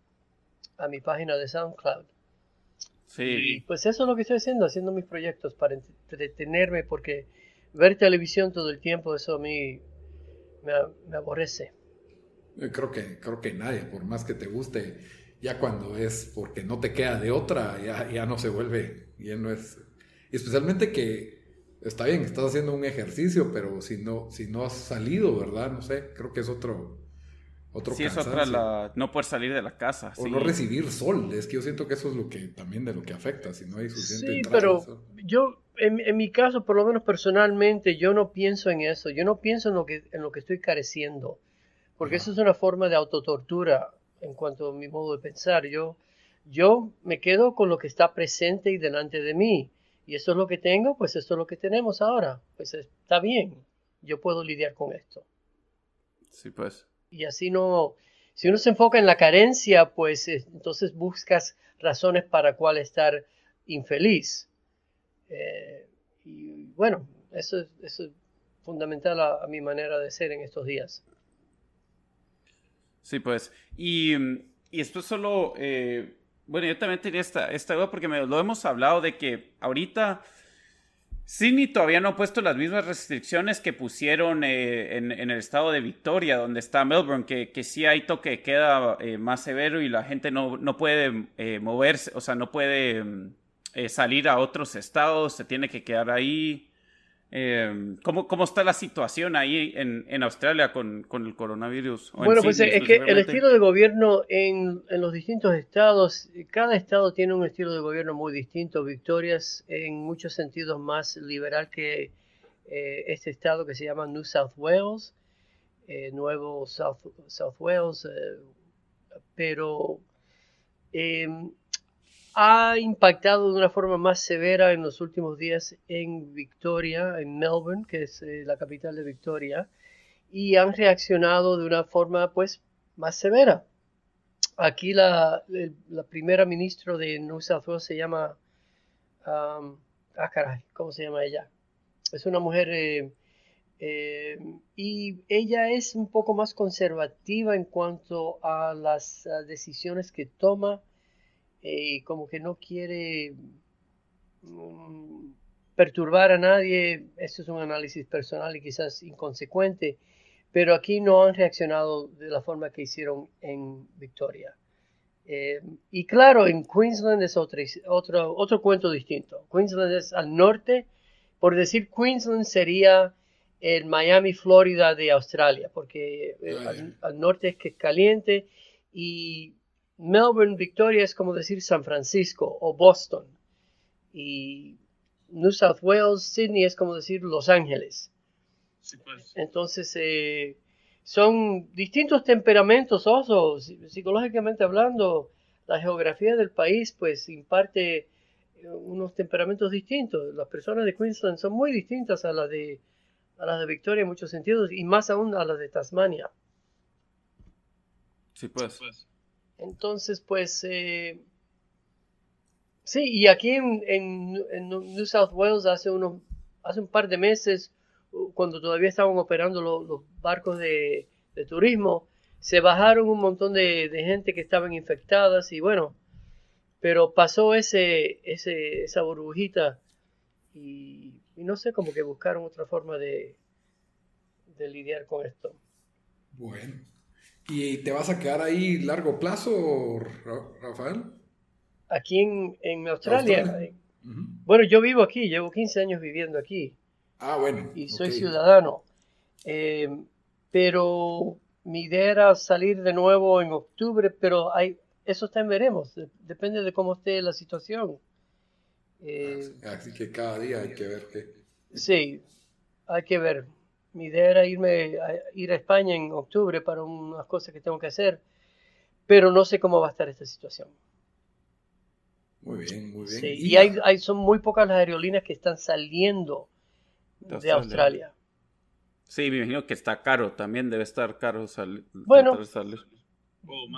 a mi página de SoundCloud. Y pues eso es lo que estoy haciendo, haciendo mis proyectos para entretenerme porque ver televisión todo el tiempo, eso a mí me, me aborrece. Eh, Creo que, creo que nadie, por más que te guste, ya cuando es porque no te queda de otra, ya, ya no se vuelve, ya no es. y Especialmente que está bien, estás haciendo un ejercicio, pero si no, si no has salido, ¿verdad? No sé, creo que es otro, otro sí es otra la, no poder salir de la casa. O sí. no recibir sol, es que yo siento que eso es lo que también de lo que afecta, si no hay suficiente Sí, pero sol. yo, en, en mi caso, por lo menos personalmente, yo no pienso en eso, yo no pienso en lo que, en lo que estoy careciendo, porque eso es una forma de autotortura en cuanto a mi modo de pensar. Yo, yo me quedo con lo que está presente y delante de mí, y eso es lo que tengo, pues esto es lo que tenemos ahora, pues está bien, yo puedo lidiar con esto. Sí, pues. Y así no, si uno se enfoca en la carencia, pues eh, entonces buscas razones para cuál estar infeliz. Eh, y bueno, eso es, eso es fundamental a, mi manera de ser en estos días. Sí, pues. Y, y después solo, eh, bueno, yo también tenía esta, esta duda porque me, lo hemos hablado de que ahorita Sydney todavía no ha puesto las mismas restricciones que pusieron eh, en, el estado de Victoria, donde está Melbourne, que, que sí hay toque de queda eh, más severo y la gente no, no puede eh, moverse, o sea, no puede mm, eh, salir a otros estados, se tiene que quedar ahí. Eh, ¿cómo, ¿Cómo está la situación ahí en, en Australia con, con el coronavirus? Bueno, pues Sydney es que el estilo de gobierno en, en los distintos estados, cada estado tiene un estilo de gobierno muy distinto. Victoria es en muchos sentidos más liberal que eh, este estado que se llama New South Wales, eh, Nuevo South, South Wales, eh, pero eh, ha impactado de una forma más severa en los últimos días en Victoria, en Melbourne, que es eh, la capital de Victoria, y han reaccionado de una forma pues más severa. Aquí la, el- la primera ministra de New South Wales se llama, um, ah caray, ¿cómo se llama ella? Es una mujer eh, eh, y ella es un poco más conservativa en cuanto a las ah, decisiones que toma eh, como que no quiere mm, perturbar a nadie. Esto es un análisis personal y quizás inconsecuente, pero aquí no han reaccionado de la forma que hicieron en Victoria. Eh, y claro, en Queensland es otra, otro, otro cuento distinto. Queensland es al norte, por decir Queensland sería el Miami, Florida de Australia, porque eh, al, al norte es que es caliente y Melbourne, Victoria es como decir San Francisco o Boston. Y New South Wales, Sydney es como decir Los Ángeles. Entonces, eh, son distintos temperamentos, oso, psi- psicológicamente hablando, la geografía del país pues imparte eh, unos temperamentos distintos. Las personas de Queensland son muy distintas a las de, a las de Victoria en muchos sentidos y más aún a las de Tasmania. Sí, pues. Entonces, pues, eh, sí, y aquí en, en- New South Wales hace, unos, hace un par de meses cuando todavía estaban operando los, barcos de, turismo, se bajaron un montón de, gente que estaban infectadas y bueno, pero pasó ese, ese esa burbujita y, no sé, como que buscaron otra forma de, de lidiar con esto. Bueno. ¿Y te vas a quedar ahí largo plazo, Rafael? Aquí en, en Australia. Bueno, yo vivo aquí, llevo 15 años viviendo aquí. Ah, bueno. Y soy ciudadano. Eh, pero mi idea era salir de nuevo en octubre, pero hay, eso está en veremos. Depende de cómo esté la situación. Eh, así que cada día hay que ver qué. Sí, hay que ver. Mi idea era irme a, ir a España en octubre para unas cosas que tengo que hacer, pero no sé cómo va a estar esta situación. Muy bien, muy bien. y hay, hay, son muy pocas las aerolíneas que están saliendo de Australia. Sí, me imagino que está caro, también debe estar caro salir. Bueno,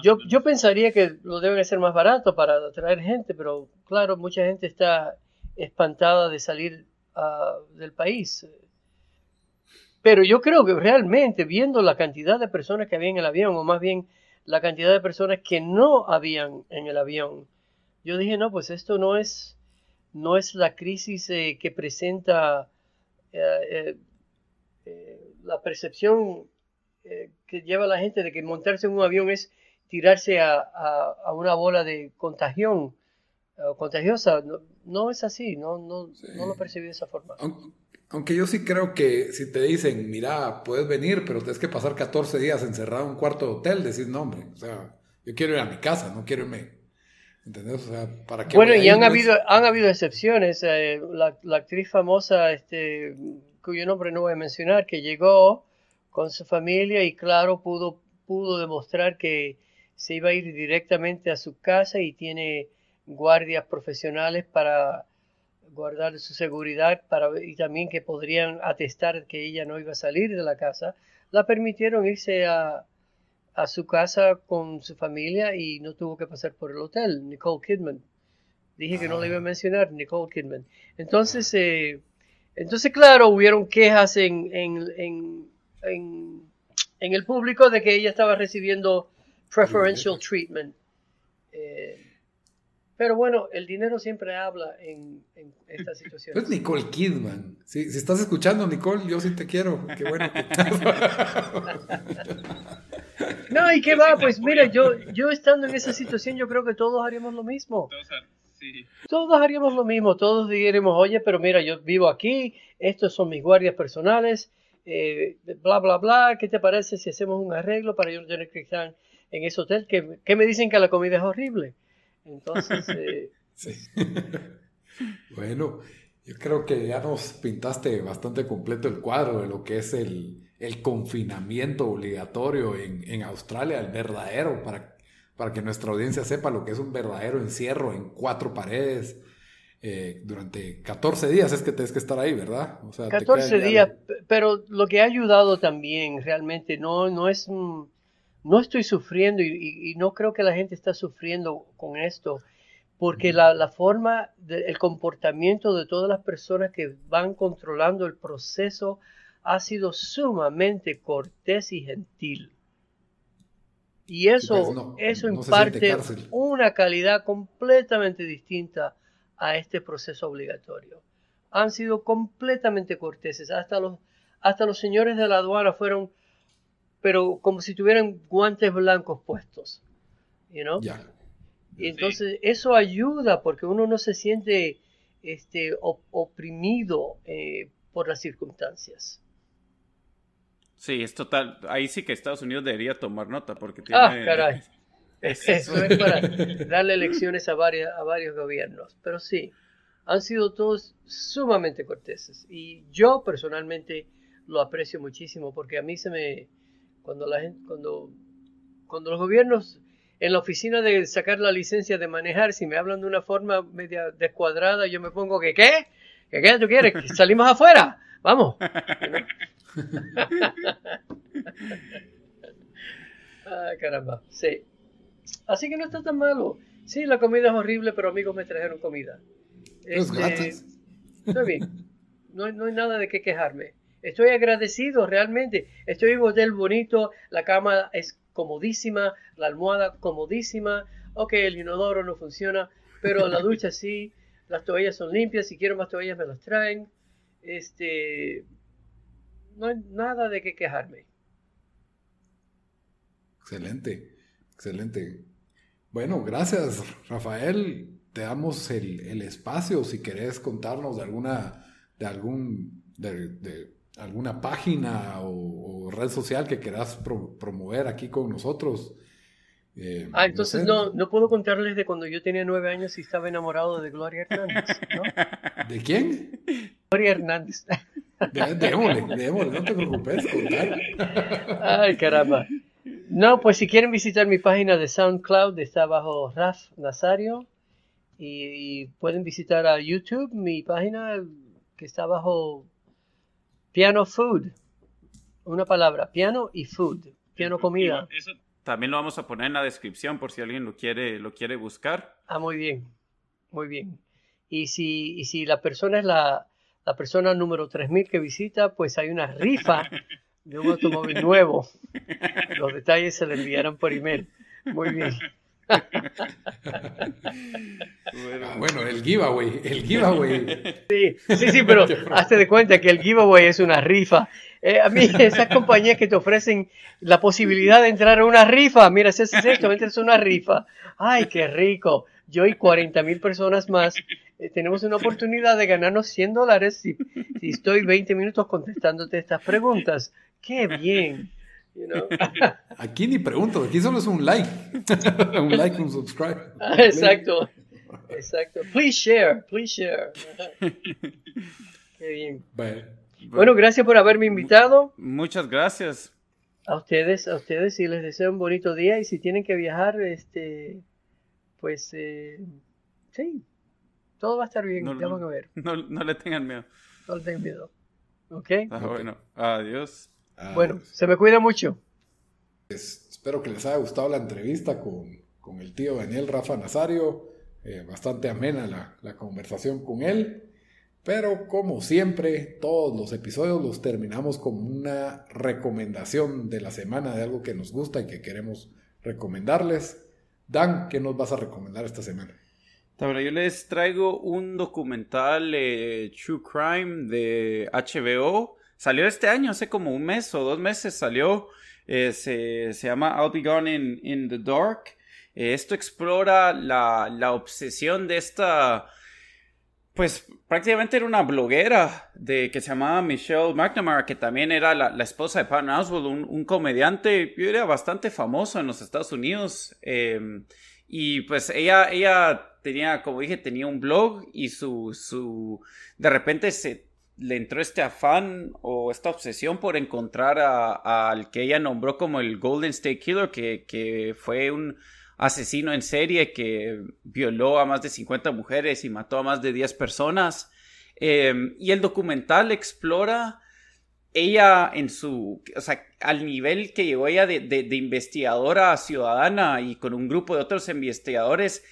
yo, yo pensaría que lo deben hacer más barato para atraer gente, pero claro, mucha gente está espantada de salir ah, del país. Pero yo creo que realmente, viendo la cantidad de personas que había en el avión, o más bien la cantidad de personas que no habían en el avión, yo dije, no, pues esto no es, no es la crisis eh, que presenta eh, eh, la percepción que lleva la gente de que montarse en un avión es tirarse a, una bola de contagión contagiosa. No, es así, no, no, no lo percibí de esa forma. Aunque yo sí creo que si te dicen, mira, puedes venir, pero tienes que pasar 14 días encerrado en un cuarto de hotel, decís, no, hombre, o sea, yo quiero ir a mi casa, no quiero irme. ¿Entendés? O sea, ¿para qué Bueno, y han, habido, han habido excepciones. Eh, la, la, actriz famosa, este, cuyo nombre no voy a mencionar, que llegó con su familia y claro, pudo, pudo demostrar que se iba a ir directamente a su casa y tiene guardias profesionales para guardar su seguridad para, y también que podrían atestar que ella no iba a salir de la casa, la permitieron irse a, a su casa con su familia y no tuvo que pasar por el hotel, Nicole Kidman. Dije que no le iba a mencionar, Nicole Kidman. Entonces, eh, entonces claro, hubieron quejas en, en, en, en, en el público de que ella estaba recibiendo preferential treatment. Eh, pero bueno, el dinero siempre habla en, en esta situación. Es Nicole Kidman. Si, estás escuchando, Nicole, yo sí te quiero. Qué bueno. no, y qué va, pues mira, yo, yo estando en esa situación, yo creo que todos haríamos lo mismo. Todos haríamos lo mismo, todos diríamos, oye, pero mira, yo vivo aquí, estos son mis guardias personales, eh, bla, bla, bla, ¿qué te parece si hacemos un arreglo para yo no tener que estar en ese hotel? que, que me dicen que la comida es horrible. Entonces... Eh, sí. bueno, yo creo que ya nos pintaste bastante completo el cuadro de lo que es el, confinamiento obligatorio en, Australia, el verdadero, para, para que nuestra audiencia sepa lo que es un verdadero encierro en cuatro paredes. Eh, durante 14 días es que tienes que estar ahí, ¿verdad? O sea, 14 días, pero lo que ha ayudado también realmente no, no es un, no estoy sufriendo y, no creo que la gente está sufriendo con esto, porque la, forma, el comportamiento de todas las personas que van controlando el proceso ha sido sumamente cortés y gentil. Y eso, pues eso imparte una calidad completamente distinta a este proceso obligatorio. Han sido completamente corteses. Hasta los, hasta los señores de la aduana fueron pero como si tuvieran guantes blancos puestos. You know? Y entonces eso ayuda porque uno no se siente este, oprimido eh, por las circunstancias. Sí, es total. Ahí sí que Estados Unidos debería tomar nota porque ah, tiene... Ah, caray. Eso es para darle lecciones a, varias, a varios gobiernos. Pero sí, han sido todos sumamente corteses. Y yo personalmente lo aprecio muchísimo porque a mí se me, cuando la gente, cuando, cuando los gobiernos en la oficina de sacar la licencia de manejar, si me hablan de una forma media descuadrada, yo me pongo que qué, que qué tú quieres, que salimos afuera, vamos. ah, caramba, sí. Así que no está tan malo. Sí, la comida es horrible, pero amigos me trajeron comida. Este, Está bien. No, no hay nada de qué quejarme. Estoy agradecido realmente. Estoy en un hotel bonito, la cama es comodísima, la almohada comodísima. Ok, el inodoro no funciona, pero la ducha sí, las toallas son limpias, si quiero más toallas me las traen. Este, no hay nada de qué quejarme. Excelente, excelente. Bueno, gracias, Rafael. Te damos el, espacio si querés contarnos de alguna, de algún, de, alguna página o, red social que quieras promover aquí con nosotros. Eh, ah, entonces no, no, puedo contarles de cuando yo tenía nueve años y estaba enamorado de Gloria Hernández, ¿no? ¿De quién? Gloria Hernández. démosle, démosle, no te preocupes, contar. Ay, caramba. No, pues si quieren visitar mi página de SoundCloud, está bajo Raf Nazario. Y, pueden visitar a YouTube, mi página que está bajo Piano Food. Una palabra, piano y food. Piano comida. Eso también lo vamos a poner en la descripción por si alguien lo quiere, lo quiere buscar. Ah, muy bien. Muy bien. Y si, y si la persona es la, la persona número 3000 que visita, pues hay una rifa de un automóvil nuevo. Los detalles se le enviarán por email. Muy bien. Bueno, el giveaway, el giveaway. Sí, sí, sí, pero hazte de cuenta que el giveaway es una rifa. Eh, a mí, esas compañías que te ofrecen la posibilidad de entrar a una rifa, mira, si haces esto, entras a una rifa. ¡Ay, qué rico! Yo y 40 mil personas más eh, tenemos una oportunidad de ganarnos 100 dólares si, si estoy 20 minutos contestándote estas preguntas. ¡Qué bien! Aquí ni pregunto, aquí solo es un like. un like, un subscribe. exacto. Exacto. Please share, please share. Qué bien. Bueno, gracias por haberme invitado. Muchas gracias. A ustedes, a ustedes, y les deseo un bonito día. Y si tienen que viajar, este, pues, eh, sí, todo va a estar bien. ya van a ver. No, no, le tengan miedo. No le tengan miedo. ¿Ok? Ah, bueno, adiós. Ah, bueno, se me cuida mucho. Pues, espero que les haya gustado la entrevista con, el tío Daniel Rafa Nazario. Eh, bastante amena la, la conversación con él. Pero como siempre, todos los episodios los terminamos con una recomendación de la semana de algo que nos gusta y que queremos recomendarles. Dan, ¿qué nos vas a recomendar esta semana? yo les traigo un documental eh, True Crime de HBO Salió este año, hace como un mes o dos meses salió. Eh, se, llama I'll Be Gone in, the Dark. Eh, esto explora la, la, obsesión de esta. Pues prácticamente era una bloguera de, que se llamaba Michelle McNamara, que también era la, esposa de Patton Oswald, un, comediante, yo era bastante famoso en los Estados Unidos. Em, y pues ella, ella tenía, como dije, tenía un blog y su, su, de repente se le entró este afán o esta obsesión por encontrar al que ella nombró como el Golden State Killer, que, fue un asesino en serie que violó a más de 50 mujeres y mató a más de 10 personas. Em, y el documental explora ella en su, o sea, al nivel que llegó ella de, de investigadora ciudadana y con un grupo de otros investigadores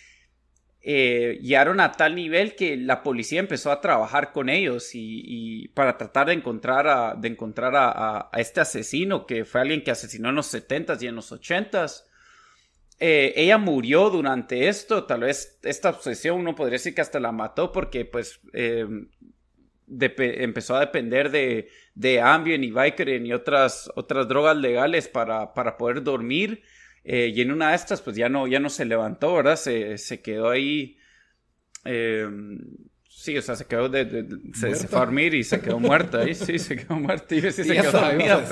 eh, llegaron a tal nivel que la policía empezó a trabajar con ellos y, para tratar de encontrar, a, de encontrar a, este asesino que fue alguien que asesinó en los 70s y en los 80s. Eh, ella murió durante esto, tal vez esta obsesión uno podría decir que hasta la mató porque pues eh, empezó a depender de, de Ambien y Vicodin y otras, otras drogas legales para, para poder dormir eh, y en una de estas, pues ya no, ya no se levantó, ¿verdad? Se, se quedó ahí. Eh, sí, o sea, se quedó de, se, fue a dormir y se quedó muerta ahí. Sí, se quedó muerta. Y sí, se quedó dormida.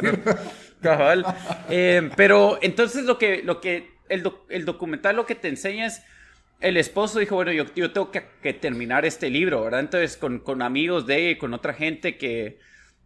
Pero, eh, pero entonces lo que, lo que el, el, documental lo que te enseña es. El esposo dijo, bueno, yo, yo tengo que, que, terminar este libro, ¿verdad? Entonces, con, con amigos de con otra gente que,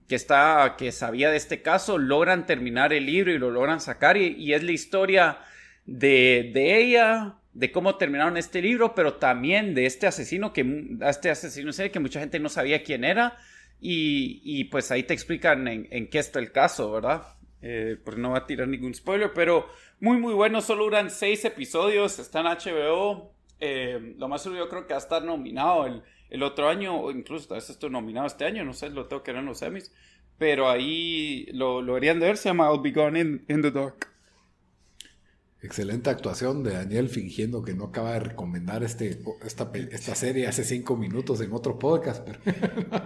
que está, que sabía de este caso, logran terminar el libro y lo logran sacar y, es la historia de, de, ella, de cómo terminaron este libro, pero también de este asesino que, este asesino que mucha gente no sabía quién era y, y pues ahí te explican en, en, qué está el caso, ¿verdad? Eh, pues no va a tirar ningún spoiler, pero muy muy bueno, solo duran seis episodios, está en HBO, eh, lo más seguro yo creo que va a estar nominado el el otro año, o incluso tal vez estoy nominado este año, no sé, lo tengo que ver en los semis. pero ahí lo, lo deberían de ver, se llama I'll Be Gone in, in the Dark. Excelente actuación de Daniel fingiendo que no acaba de recomendar este, esta, esta serie hace cinco minutos en otro podcast. Pero...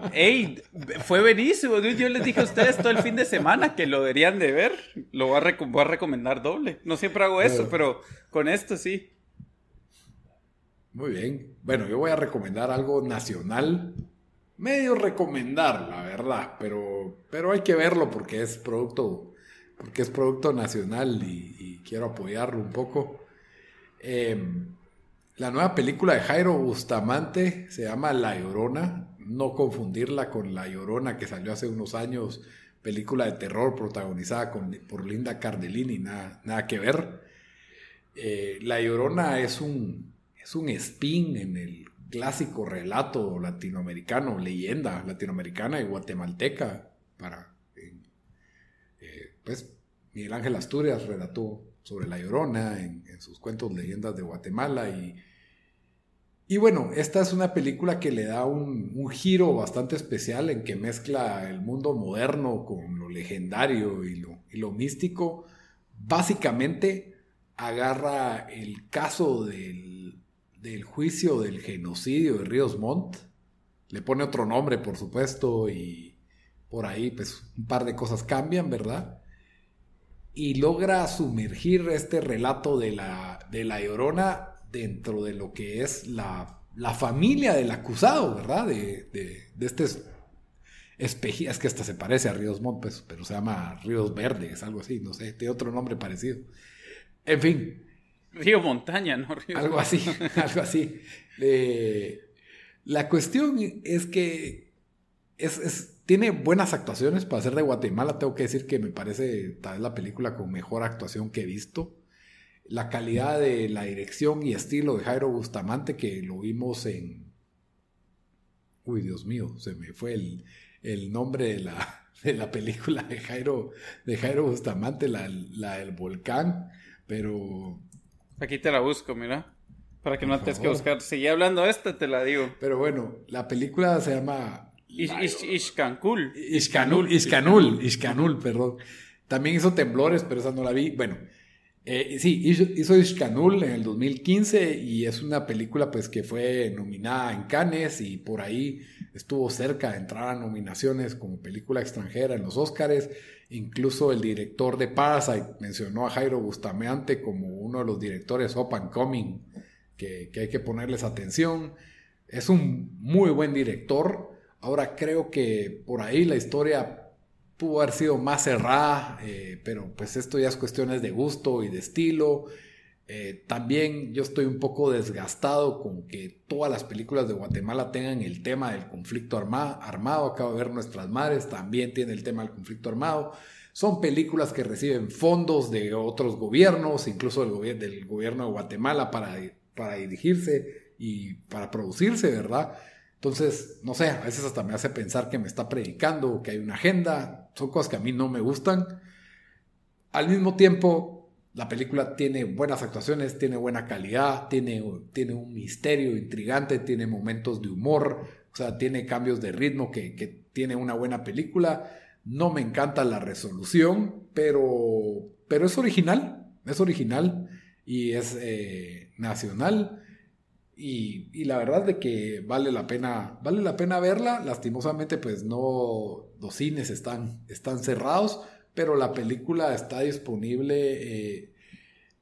¡Ey! Fue buenísimo. Yo les dije a ustedes todo el fin de semana que lo deberían de ver. Lo voy a, voy a recomendar doble. No siempre hago eso, pero con esto sí. Muy bien. Bueno, yo voy a recomendar algo nacional. Medio recomendar, la verdad, pero, pero hay que verlo porque es producto porque es producto nacional y, quiero apoyarlo un poco. Em, la nueva película de Jairo Bustamante se llama La Llorona, no confundirla con La Llorona que salió hace unos años, película de terror protagonizada por Linda Cardellini, nada, nada que ver. Eh, la Llorona es un, es un spin en el clásico relato latinoamericano, leyenda latinoamericana y guatemalteca para pues Miguel Ángel Asturias relató sobre La Llorona en, sus cuentos Leyendas de Guatemala y, y bueno, esta es una película que le da un, giro bastante especial en que mezcla el mundo moderno con lo legendario y lo, y lo místico. Básicamente agarra el caso del, del, juicio del genocidio de Ríos Montt, le pone otro nombre por supuesto y por ahí pues un par de cosas cambian, ¿verdad? y logra sumergir este relato de la, de la Llorona dentro de lo que es la, la familia del acusado, ¿verdad? De, de, de este espejía, es que hasta se parece a Ríos Montt, pues, pero se llama Ríos Verdes, algo así, no sé, tiene otro nombre parecido. En fin. Río Montaña, ¿no? algo así, algo así. Eh, la cuestión es que es tiene buenas actuaciones para ser de Guatemala. Tengo que decir que me parece tal vez la película con mejor actuación que he visto. La calidad de la dirección y estilo de Jairo Bustamante, que lo vimos en. Uy, Dios mío, se me fue el, nombre de la, de la, película de Jairo, de Jairo Bustamante, la, la del volcán, pero. Aquí te la busco, mira. Para que no tengas que buscar. Seguí hablando esta, te la digo. Pero bueno, la película se llama Ishkanul. Ishkanul, Ishkanul, Ishkanul, perdón. También hizo Temblores, pero esa no la vi. Bueno, eh, sí, hizo, Ishkanul en el 2015 y es una película pues que fue nominada en Cannes y por ahí estuvo cerca de entrar a nominaciones como película extranjera en los Oscars. Incluso el director de Parasite mencionó a Jairo Bustamante como uno de los directores up and coming que, que hay que ponerles atención. Es un muy buen director Ahora creo que por ahí la historia pudo haber sido más cerrada, eh, pero pues esto ya es cuestiones de gusto y de estilo. Eh, también yo estoy un poco desgastado con que todas las películas de Guatemala tengan el tema del conflicto armado. Acabo de ver Nuestras Madres, también tiene el tema del conflicto armado. Son películas que reciben fondos de otros gobiernos, incluso del, del gobierno de Guatemala para, para dirigirse y para producirse, ¿verdad? Entonces, no sé, a veces hasta me hace pensar que me está predicando, que hay una agenda, son cosas que a mí no me gustan. Al mismo tiempo, la película tiene buenas actuaciones, tiene buena calidad, tiene, tiene un misterio intrigante, tiene momentos de humor, o sea, tiene cambios de ritmo que, que tiene una buena película. No me encanta la resolución, pero, pero es original, es original y es eh, nacional. Y, la verdad de que vale la pena, vale la pena verla. Lastimosamente, pues no, los cines están, están cerrados, pero la película está disponible eh,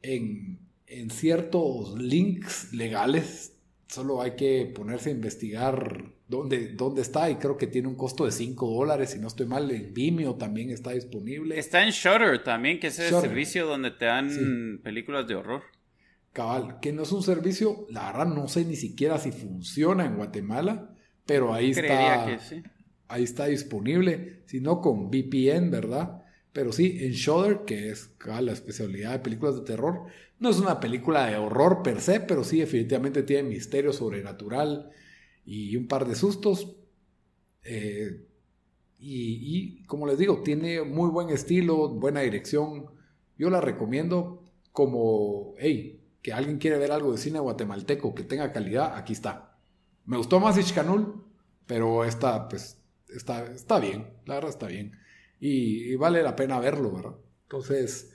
en, en, ciertos links legales. Solo hay que ponerse a investigar dónde, dónde está y creo que tiene un costo de 5 dólares, si no estoy mal, en Vimeo también está disponible. Está en Shutter también, que es el servicio donde te dan películas de horror. Cabal, que no es un servicio, la verdad no sé ni siquiera si funciona en Guatemala, pero ahí está, ahí está disponible, si no con VPN, ¿verdad? Pero sí, en Shudder, que es la especialidad de películas de terror, no es una película de horror per se, pero sí definitivamente tiene misterio sobrenatural y un par de sustos. Eh, y, como les digo, tiene muy buen estilo, buena dirección. Yo la recomiendo como, hey, que alguien quiere ver algo de cine guatemalteco que tenga calidad, aquí está. Me gustó más Ishkanul, pero pues, está, está bien, la verdad está bien. Y, vale la pena verlo, ¿verdad? Entonces,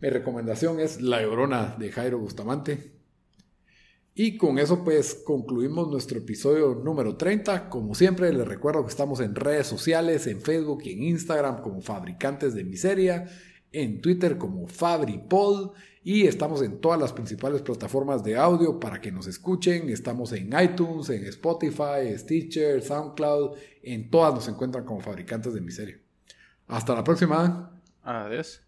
mi recomendación es La Llorona de Jairo Bustamante. Y con eso pues concluimos nuestro episodio número 30. Como siempre les recuerdo que estamos en redes sociales, en Facebook y en Instagram como Fabricantes de Miseria, en Twitter como FabriPod y estamos en todas las principales plataformas de audio para que nos escuchen. Estamos en iTunes, en Spotify, Stitcher, SoundCloud, en todas nos encuentran como Fabricantes de Miseria. Hasta la próxima. Adiós.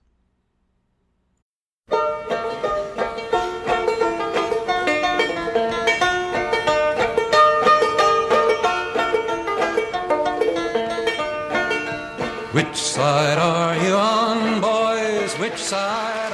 Which side are you on, boys? Which side are